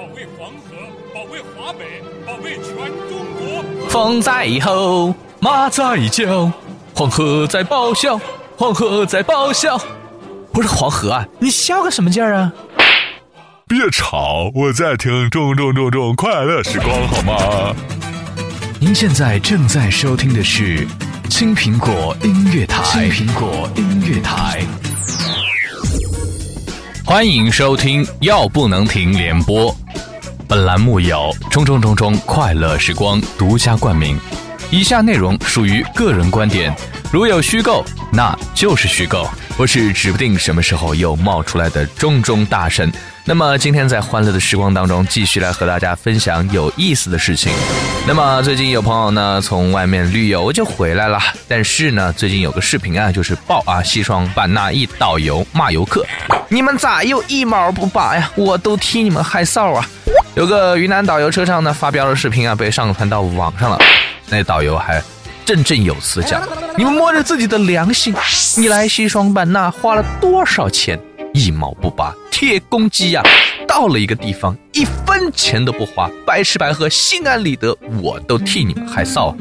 保卫黄河，保卫华北，保卫全中国。风在吼，马在叫，黄河在咆哮，黄河在咆哮。不是黄河啊，你笑个什么劲儿啊？别吵，我在听中中中中快乐时光，好吗？您现在正在收听的是青苹果音乐台，青苹果音乐台。欢迎收听《药不能停》联播，本栏目由中中中中快乐时光独家冠名。以下内容属于个人观点，如有虚构，那就是虚构。我是指不定什么时候又冒出来的中中大神。那么今天在欢乐的时光当中，继续来和大家分享有意思的事情。那么最近有朋友呢从外面旅游就回来了，但是呢最近有个视频啊，就是爆啊西双版纳一导游骂游客，你们咋又一毛不拔呀？我都替你们害臊啊！有个云南导游车上呢发飙的视频啊，被上传到网上了，那导游还。振振有词讲：“你们摸着自己的良心，你来西双版纳花了多少钱？一毛不拔，铁公鸡呀！到了一个地方，一分钱都不花，白吃白喝，心安理得，我都替你们害臊。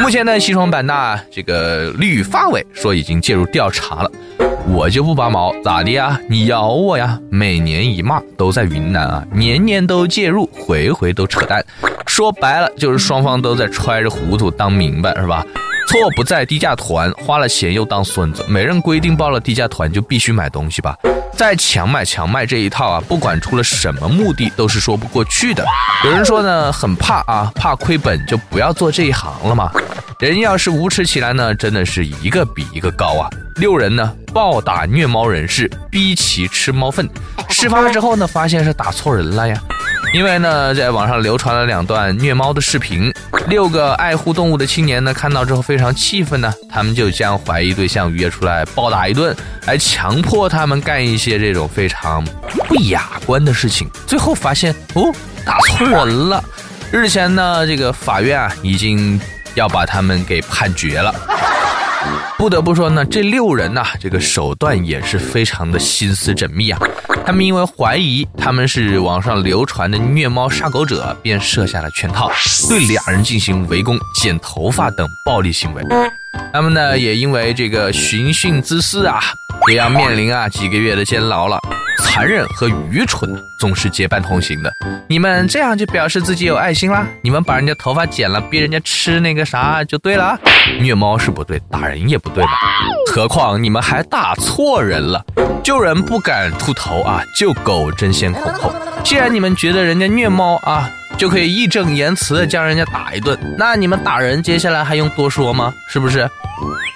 目前呢，西双版纳这个旅发委说已经介入调查了，我就不拔毛，咋的呀？你咬我呀？每年一骂都在云南啊，年年都介入，回回都扯淡。”说白了就是双方都在揣着糊涂当明白是吧？错不在低价团，花了钱又当孙子。每人规定报了低价团就必须买东西吧？再强买强卖这一套啊，不管出了什么目的都是说不过去的。有人说呢，很怕啊，怕亏本就不要做这一行了嘛。人要是无耻起来呢，真的是一个比一个高啊。六人呢暴打虐猫人士，逼其吃猫粪。事发之后呢，发现是打错人了呀。因为呢，在网上流传了两段虐猫的视频，六个爱护动物的青年呢，看到之后非常气愤呢，他们就将怀疑对象约出来暴打一顿，还强迫他们干一些这种非常不雅观的事情。最后发现哦，打错人了。日前呢，这个法院啊，已经要把他们给判决了。不得不说呢，这六人呐，这个手段也是非常的心思缜密啊。他们因为怀疑他们是网上流传的虐猫杀狗者，便设下了圈套，对两人进行围攻、剪头发等暴力行为。他们呢，也因为这个寻衅滋事啊，也要面临啊几个月的监牢了。残忍和愚蠢总是结伴同行的。你们这样就表示自己有爱心啦？你们把人家头发剪了，逼人家吃那个啥就对了。虐猫是不对，打人也不对吧？何况你们还打错人了。救人不敢秃头啊，救狗争先恐后。既然你们觉得人家虐猫啊，就可以义正言辞的将人家打一顿，那你们打人接下来还用多说吗？是不是？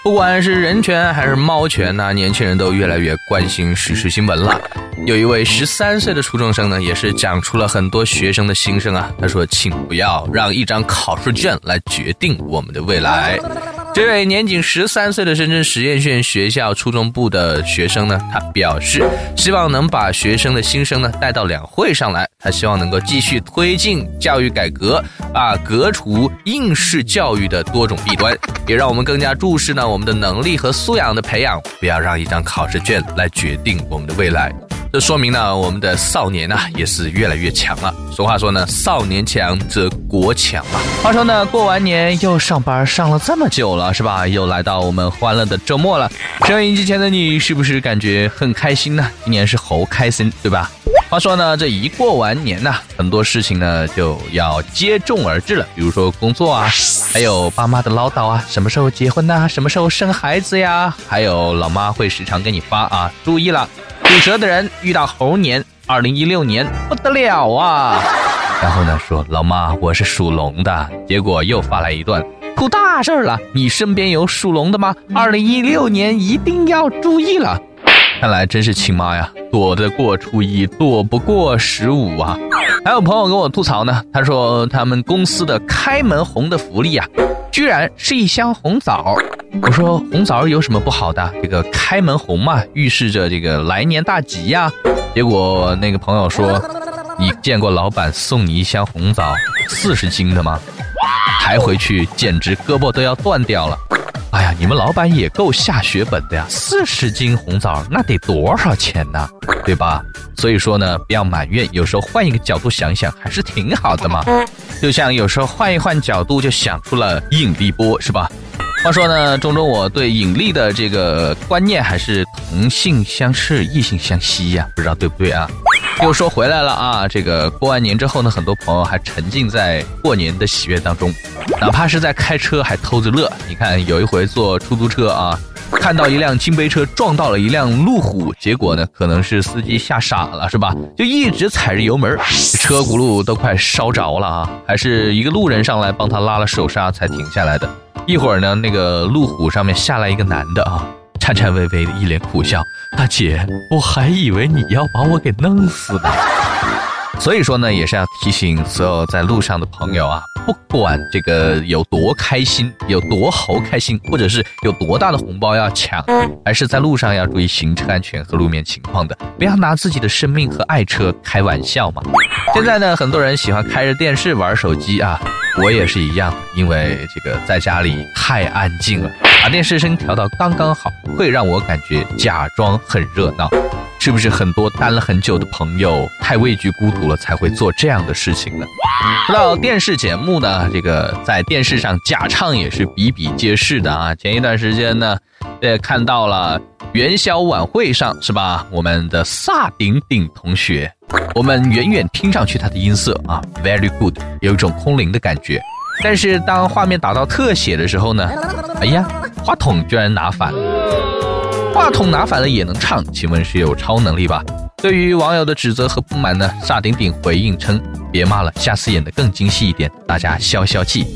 不管是人权还是猫权呢，年轻人都越来越关心时事新闻了。有一位十三岁的初中生呢，也是讲出了很多学生的心声啊。他说：“请不要让一张考试卷来决定我们的未来。”这位年仅十三岁的深圳实验县学校初中部的学生呢，他表示希望能把学生的心声呢带到两会上来。他希望能够继续推进教育改革，啊，革除应试教育的多种弊端，也让我们更加注视呢我们的能力和素养的培养，不要让一张考试卷来决定我们的未来。这说明呢，我们的少年呢也是越来越强了。俗话说呢，少年强则国强啊。话说呢，过完年又上班上了这么久了，是吧？又来到我们欢乐的周末了。收音机前的你是不是感觉很开心呢？今年是猴开心，对吧？话说呢，这一过完年呢，很多事情呢就要接踵而至了。比如说工作啊，还有爸妈的唠叨啊，什么时候结婚呐？什么时候生孩子呀？还有老妈会时常给你发啊，注意了。属蛇的人遇到猴年，二零一六年不得了啊！然后呢，说老妈我是属龙的，结果又发来一段出大事了，你身边有属龙的吗？二零一六年一定要注意了。看来真是亲妈呀，躲得过初一，躲不过十五啊！还有朋友跟我吐槽呢，他说他们公司的开门红的福利啊，居然是一箱红枣。我说红枣有什么不好的？这个开门红嘛，预示着这个来年大吉呀。结果那个朋友说，你见过老板送你一箱红枣四十斤的吗？抬回去简直胳膊都要断掉了。哎呀，你们老板也够下血本的呀！四十斤红枣那得多少钱呢？对吧？所以说呢，不要埋怨，有时候换一个角度想想，还是挺好的嘛。就像有时候换一换角度，就想出了引力波，是吧？话说呢，中中我对引力的这个观念还是同性相斥，异性相吸呀，不知道对不对啊？又说回来了啊，这个过完年之后呢，很多朋友还沉浸在过年的喜悦当中，哪怕是在开车还偷着乐。你看有一回坐出租车啊，看到一辆金杯车撞到了一辆路虎，结果呢，可能是司机吓傻了，是吧？就一直踩着油门，车轱辘都快烧着了啊，还是一个路人上来帮他拉了手刹才停下来的。一会儿呢，那个路虎上面下来一个男的啊。颤颤巍巍的，一脸苦笑。大姐，我还以为你要把我给弄死呢。所以说呢，也是要提醒所有在路上的朋友啊，不管这个有多开心，有多猴开心，或者是有多大的红包要抢，还是在路上要注意行车安全和路面情况的，不要拿自己的生命和爱车开玩笑嘛。现在呢，很多人喜欢开着电视玩手机啊，我也是一样，因为这个在家里太安静了。把电视声调到刚刚好，会让我感觉假装很热闹，是不是很多单了很久的朋友太畏惧孤独了才会做这样的事情呢？说到电视节目呢，这个在电视上假唱也是比比皆是的啊。前一段时间呢，也看到了元宵晚会上是吧？我们的萨顶顶同学，我们远远听上去他的音色啊，very good，有一种空灵的感觉。但是当画面打到特写的时候呢，哎呀。话筒居然拿反了，话筒拿反了也能唱，请问是有超能力吧？对于网友的指责和不满呢，萨顶顶回应称：“别骂了，下次演得更精细一点，大家消消气。”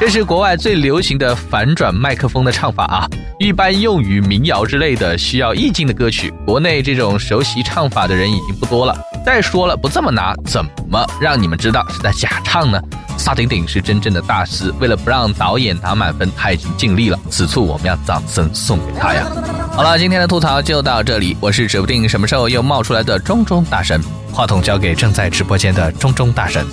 这是国外最流行的反转麦克风的唱法啊，一般用于民谣之类的需要意境的歌曲。国内这种熟悉唱法的人已经不多了。再说了，不这么拿，怎么让你们知道是在假唱呢？萨顶顶是真正的大师，为了不让导演拿满分，他已经尽力了。此处我们要掌声送给他呀！好了，今天的吐槽就到这里，我是指不定什么时候又冒出来的中中大神，话筒交给正在直播间的中中大神。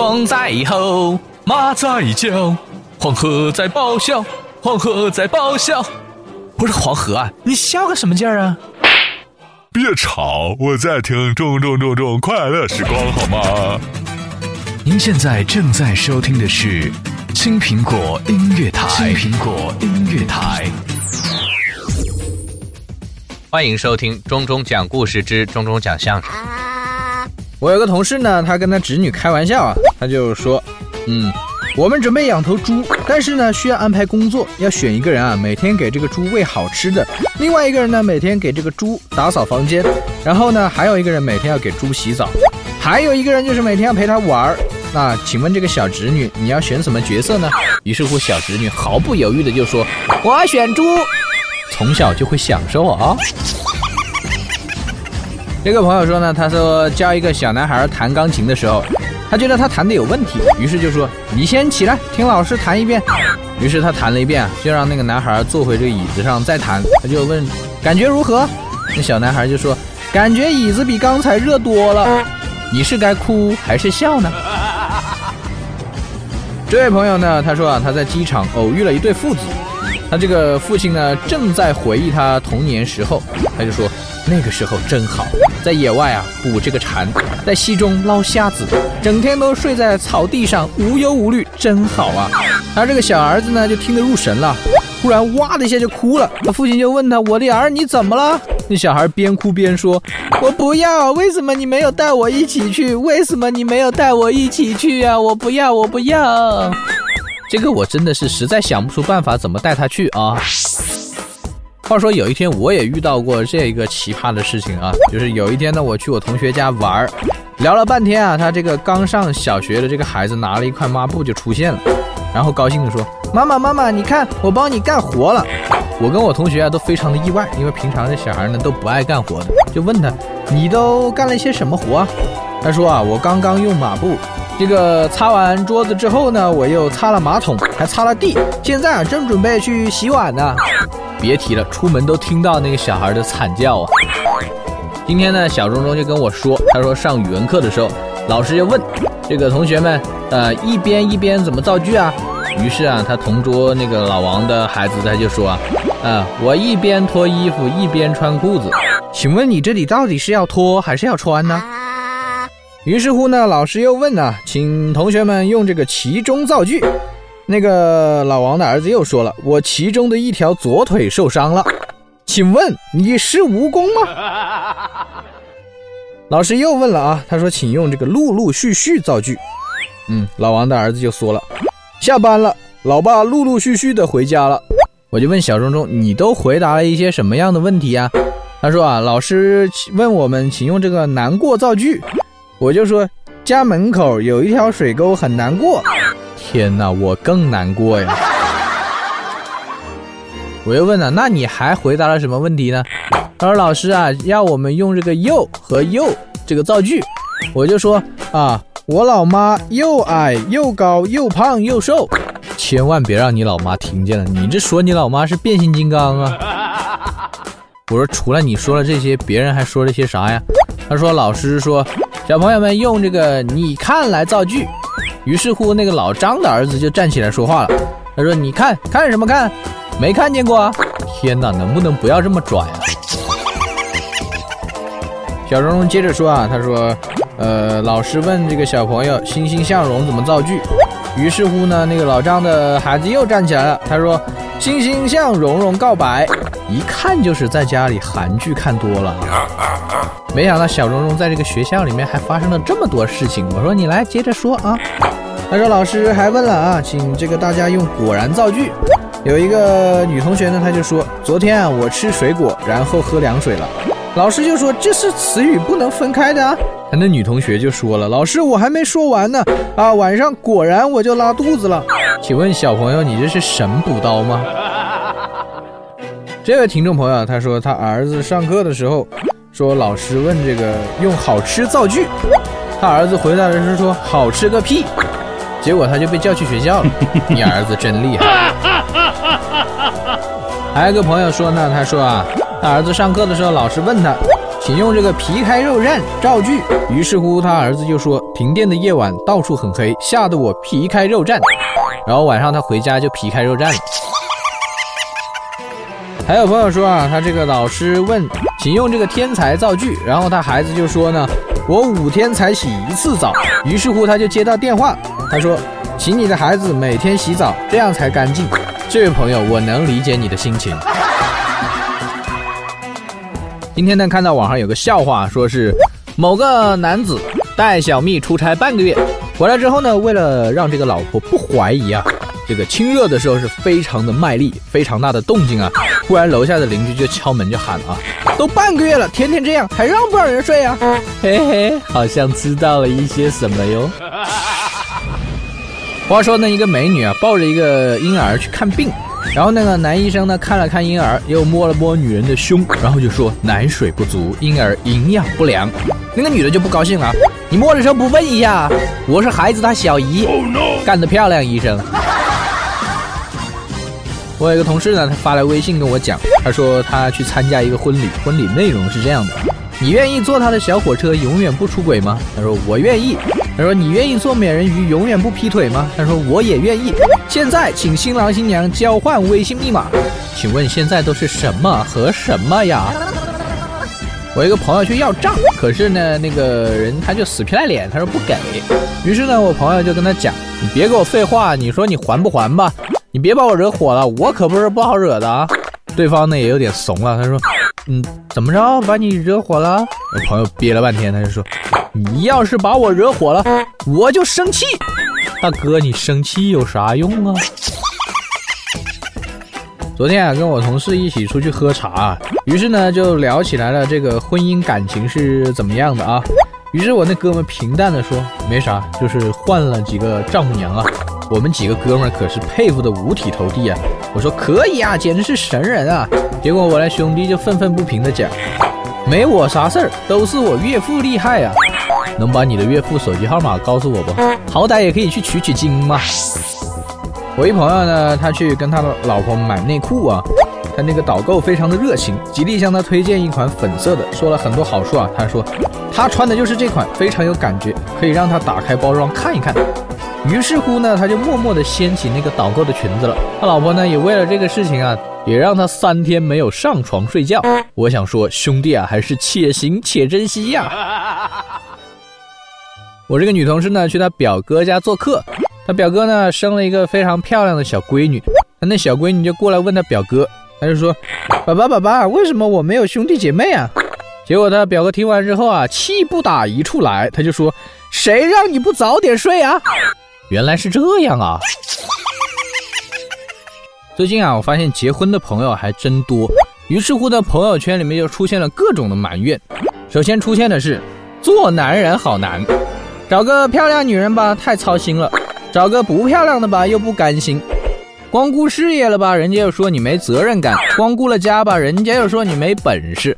风在吼，马在叫，黄河在咆哮，黄河在咆哮。不是黄河啊，你笑个什么劲儿啊？别吵，我在听中中中中快乐时光，好吗？您现在正在收听的是青苹果音乐台。青苹果音乐台，欢迎收听中中讲故事之中中讲相声。我有个同事呢，他跟他侄女开玩笑啊，他就说，嗯。我们准备养头猪，但是呢，需要安排工作，要选一个人啊，每天给这个猪喂好吃的；另外一个人呢，每天给这个猪打扫房间；然后呢，还有一个人每天要给猪洗澡；还有一个人就是每天要陪他玩儿。那请问这个小侄女，你要选什么角色呢？于是乎，小侄女毫不犹豫的就说：“我选猪，从小就会享受啊。”这个朋友说呢，他说教一个小男孩弹钢琴的时候。他觉得他弹的有问题，于是就说：“你先起来，听老师弹一遍。”于是他弹了一遍，就让那个男孩坐回这个椅子上再弹。他就问：“感觉如何？”那小男孩就说：“感觉椅子比刚才热多了。”你是该哭还是笑呢？这位朋友呢，他说啊，他在机场偶遇了一对父子，他这个父亲呢正在回忆他童年时候，他就说。那个时候真好，在野外啊捕这个蝉，在溪中捞虾子，整天都睡在草地上，无忧无虑，真好啊！他这个小儿子呢就听得入神了，忽然哇的一下就哭了。他父亲就问他：“我的儿，你怎么了？”那小孩边哭边说：“我不要，为什么你没有带我一起去？为什么你没有带我一起去啊？我不要，我不要。”这个我真的是实在想不出办法怎么带他去啊。话说有一天我也遇到过这一个奇葩的事情啊，就是有一天呢，我去我同学家玩儿，聊了半天啊，他这个刚上小学的这个孩子拿了一块抹布就出现了，然后高兴地说：“妈妈妈妈，你看我帮你干活了。”我跟我同学啊都非常的意外，因为平常这小孩呢都不爱干活的，就问他：“你都干了一些什么活？”？他说：“啊，我刚刚用抹布，这个擦完桌子之后呢，我又擦了马桶，还擦了地，现在啊正准备去洗碗呢。”别提了，出门都听到那个小孩的惨叫啊！今天呢，小钟钟就跟我说，他说上语文课的时候，老师就问这个同学们，呃，一边一边怎么造句啊？于是啊，他同桌那个老王的孩子他就说啊，啊，我一边脱衣服一边穿裤子，请问你这里到底是要脱还是要穿呢？于是乎呢，老师又问啊，请同学们用这个其中造句。那个老王的儿子又说了，我其中的一条左腿受伤了，请问你是蜈蚣吗？老师又问了啊，他说，请用这个陆陆续续造句。嗯，老王的儿子就说了。下班了，老爸陆陆续续的回家了。我就问小钟钟，你都回答了一些什么样的问题啊？他说啊，老师问我们，请用这个难过造句。我就说家门口有一条水沟，很难过。天哪，我更难过呀！我又问了，那你还回答了什么问题呢？他说老师啊，要我们用这个又和又这个造句。我就说啊。我老妈又矮又高又胖又瘦，千万别让你老妈听见了。你这说你老妈是变形金刚啊？我说除了你说了这些，别人还说了些啥呀？他说老师说小朋友们用这个你看来造句。于是乎那个老张的儿子就站起来说话了。他说你看看什么看？没看见过啊？天哪，能不能不要这么拽啊？小荣荣接着说啊，他说。呃，老师问这个小朋友“欣欣向荣”怎么造句，于是乎呢，那个老张的孩子又站起来了，他说：“欣欣向荣荣告白。”一看就是在家里韩剧看多了。没想到小荣荣在这个学校里面还发生了这么多事情。我说你来接着说啊。他说老师还问了啊，请这个大家用果然造句。有一个女同学呢，她就说：“昨天啊，我吃水果，然后喝凉水了。”老师就说：“这是词语不能分开的啊。”那女同学就说了：“老师，我还没说完呢，啊，晚上果然我就拉肚子了。请问小朋友，你这是神补刀吗？”这位听众朋友他说他儿子上课的时候说老师问这个用好吃造句，他儿子回答的是说好吃个屁，结果他就被叫去学校了。你儿子真厉害。还有个朋友说呢，他说啊，他儿子上课的时候老师问他。请用这个皮开肉绽造句。于是乎，他儿子就说：“停电的夜晚，到处很黑，吓得我皮开肉绽。”然后晚上他回家就皮开肉绽了。还有朋友说啊，他这个老师问，请用这个天才造句。然后他孩子就说呢：“我五天才洗一次澡。”于是乎，他就接到电话，他说：“请你的孩子每天洗澡，这样才干净。”这位朋友，我能理解你的心情。今天呢，看到网上有个笑话，说是某个男子带小蜜出差半个月，回来之后呢，为了让这个老婆不怀疑啊，这个亲热的时候是非常的卖力，非常大的动静啊。忽然楼下的邻居就敲门就喊了啊，都半个月了，天天这样，还让不让人睡啊？嘿嘿，好像知道了一些什么哟。话说呢，一个美女啊，抱着一个婴儿去看病。然后那个男医生呢，看了看婴儿，又摸了摸女人的胸，然后就说奶水不足，婴儿营养不良。那个女的就不高兴了，你摸的时候不问一下？我是孩子他小姨，干得漂亮，医生。我有一个同事呢，他发来微信跟我讲，他说他去参加一个婚礼，婚礼内容是这样的：你愿意坐他的小火车，永远不出轨吗？他说我愿意。他说：“你愿意做美人鱼，永远不劈腿吗？”他说：“我也愿意。”现在，请新郎新娘交换微信密码。请问现在都是什么和什么呀？我一个朋友去要账，可是呢，那个人他就死皮赖脸，他说不给。于是呢，我朋友就跟他讲：“你别给我废话，你说你还不还吧？你别把我惹火了，我可不是不好惹的啊。”对方呢也有点怂了，他说：“嗯，怎么着，把你惹火了？”我朋友憋了半天，他就说。你要是把我惹火了，我就生气。大哥，你生气有啥用啊？昨天啊，跟我同事一起出去喝茶，于是呢就聊起来了这个婚姻感情是怎么样的啊。于是我那哥们平淡的说，没啥，就是换了几个丈母娘啊。我们几个哥们儿可是佩服的五体投地啊。我说可以啊，简直是神人啊。结果我那兄弟就愤愤不平的讲，没我啥事儿，都是我岳父厉害啊。能把你的岳父手机号码告诉我不？好歹也可以去取取经嘛。我一朋友呢，他去跟他的老婆买内裤啊，他那个导购非常的热情，极力向他推荐一款粉色的，说了很多好处啊。他说他穿的就是这款，非常有感觉，可以让他打开包装看一看。于是乎呢，他就默默地掀起那个导购的裙子了。他老婆呢，也为了这个事情啊，也让他三天没有上床睡觉。我想说，兄弟啊，还是且行且珍惜呀。我这个女同事呢，去她表哥家做客，她表哥呢生了一个非常漂亮的小闺女，他那小闺女就过来问他表哥，他就说：“爸爸，爸爸，为什么我没有兄弟姐妹啊？”结果他表哥听完之后啊，气不打一处来，他就说：“谁让你不早点睡啊？”原来是这样啊！最近啊，我发现结婚的朋友还真多，于是乎呢，朋友圈里面就出现了各种的埋怨。首先出现的是，做男人好难，找个漂亮女人吧太操心了，找个不漂亮的吧又不甘心，光顾事业了吧，人家又说你没责任感；光顾了家吧，人家又说你没本事。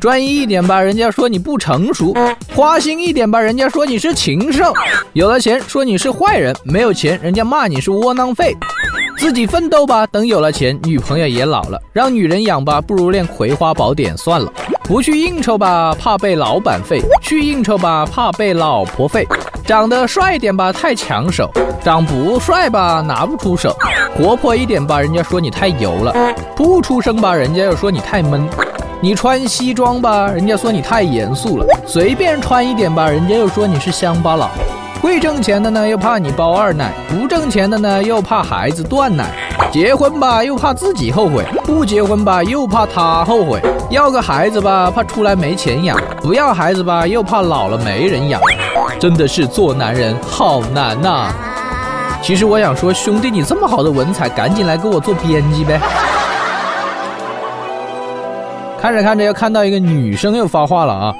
专一一点吧，人家说你不成熟；花心一点吧，人家说你是禽兽；有了钱说你是坏人，没有钱人家骂你是窝囊废。自己奋斗吧，等有了钱，女朋友也老了，让女人养吧，不如练《葵花宝典》算了。不去应酬吧，怕被老板废；去应酬吧，怕被老婆废。长得帅一点吧，太抢手；长不帅吧，拿不出手。活泼一点吧，人家说你太油了；不出声吧，人家又说你太闷。你穿西装吧，人家说你太严肃了；随便穿一点吧，人家又说你是乡巴佬。会挣钱的呢，又怕你包二奶；不挣钱的呢，又怕孩子断奶。结婚吧，又怕自己后悔；不结婚吧，又怕他后悔。要个孩子吧，怕出来没钱养；不要孩子吧，又怕老了没人养。真的是做男人好难呐！其实我想说，兄弟，你这么好的文采，赶紧来给我做编辑呗。看着看着，又看到一个女生又发话了啊！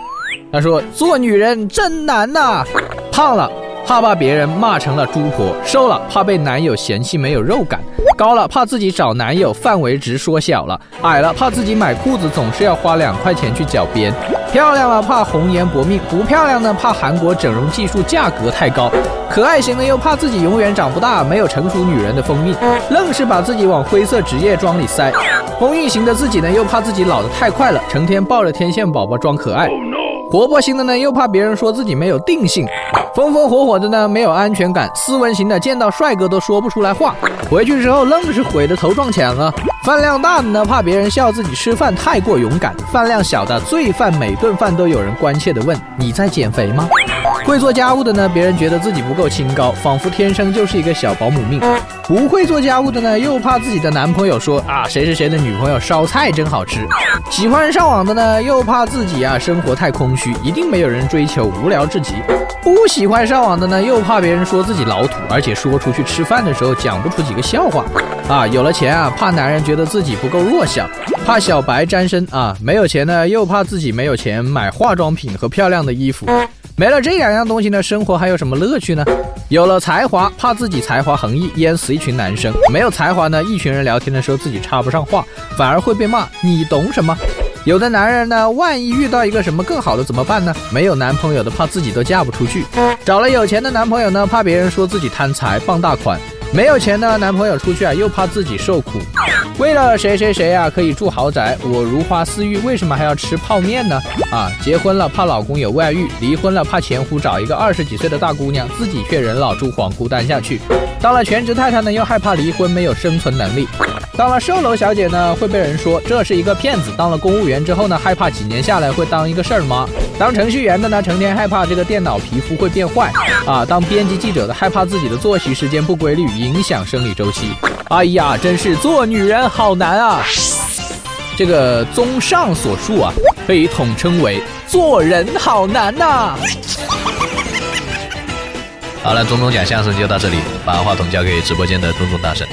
她说：“做女人真难呐，胖了怕把别人骂成了猪婆，瘦了怕被男友嫌弃没有肉感，高了怕自己找男友范围值缩小了，矮了怕自己买裤子总是要花两块钱去脚边，漂亮了怕红颜薄命，不漂亮呢怕韩国整容技术价格太高，可爱型的又怕自己永远长不大，没有成熟女人的蜂蜜，愣是把自己往灰色职业装里塞。”风韵型的自己呢，又怕自己老得太快了，成天抱着天线宝宝装可爱；活泼型的呢，又怕别人说自己没有定性；风风火火的呢，没有安全感；斯文型的见到帅哥都说不出来话，回去之后愣是悔得头撞墙啊；饭量大的呢，怕别人笑自己吃饭太过勇敢；饭量小的，罪犯每顿饭都有人关切地问：你在减肥吗？会做家务的呢，别人觉得自己不够清高，仿佛天生就是一个小保姆命；不会做家务的呢，又怕自己的男朋友说啊，谁谁谁的女朋友烧菜真好吃；喜欢上网的呢，又怕自己啊生活太空虚，一定没有人追求，无聊至极；不喜欢上网的呢，又怕别人说自己老土，而且说出去吃饭的时候讲不出几个笑话；啊，有了钱啊，怕男人觉得自己不够弱小，怕小白沾身啊；没有钱呢，又怕自己没有钱买化妆品和漂亮的衣服。没了这两样东西呢，生活还有什么乐趣呢？有了才华，怕自己才华横溢淹死一群男生；没有才华呢，一群人聊天的时候自己插不上话，反而会被骂。你懂什么？有的男人呢，万一遇到一个什么更好的怎么办呢？没有男朋友的怕自己都嫁不出去；找了有钱的男朋友呢，怕别人说自己贪财傍大款；没有钱的男朋友出去啊，又怕自己受苦。为了谁谁谁啊可以住豪宅，我如花似玉，为什么还要吃泡面呢？啊，结婚了怕老公有外遇，离婚了怕前夫找一个二十几岁的大姑娘，自己却人老珠黄孤单下去。当了全职太太呢，又害怕离婚没有生存能力。当了售楼小姐呢，会被人说这是一个骗子。当了公务员之后呢，害怕几年下来会当一个事儿妈。当程序员的呢，成天害怕这个电脑皮肤会变坏。啊，当编辑记者的害怕自己的作息时间不规律影响生理周期。哎呀，真是做女人好难啊！这个综上所述啊，可以统称为做人好难呐。好了，钟钟讲相声就到这里，把话筒交给直播间的钟钟大神。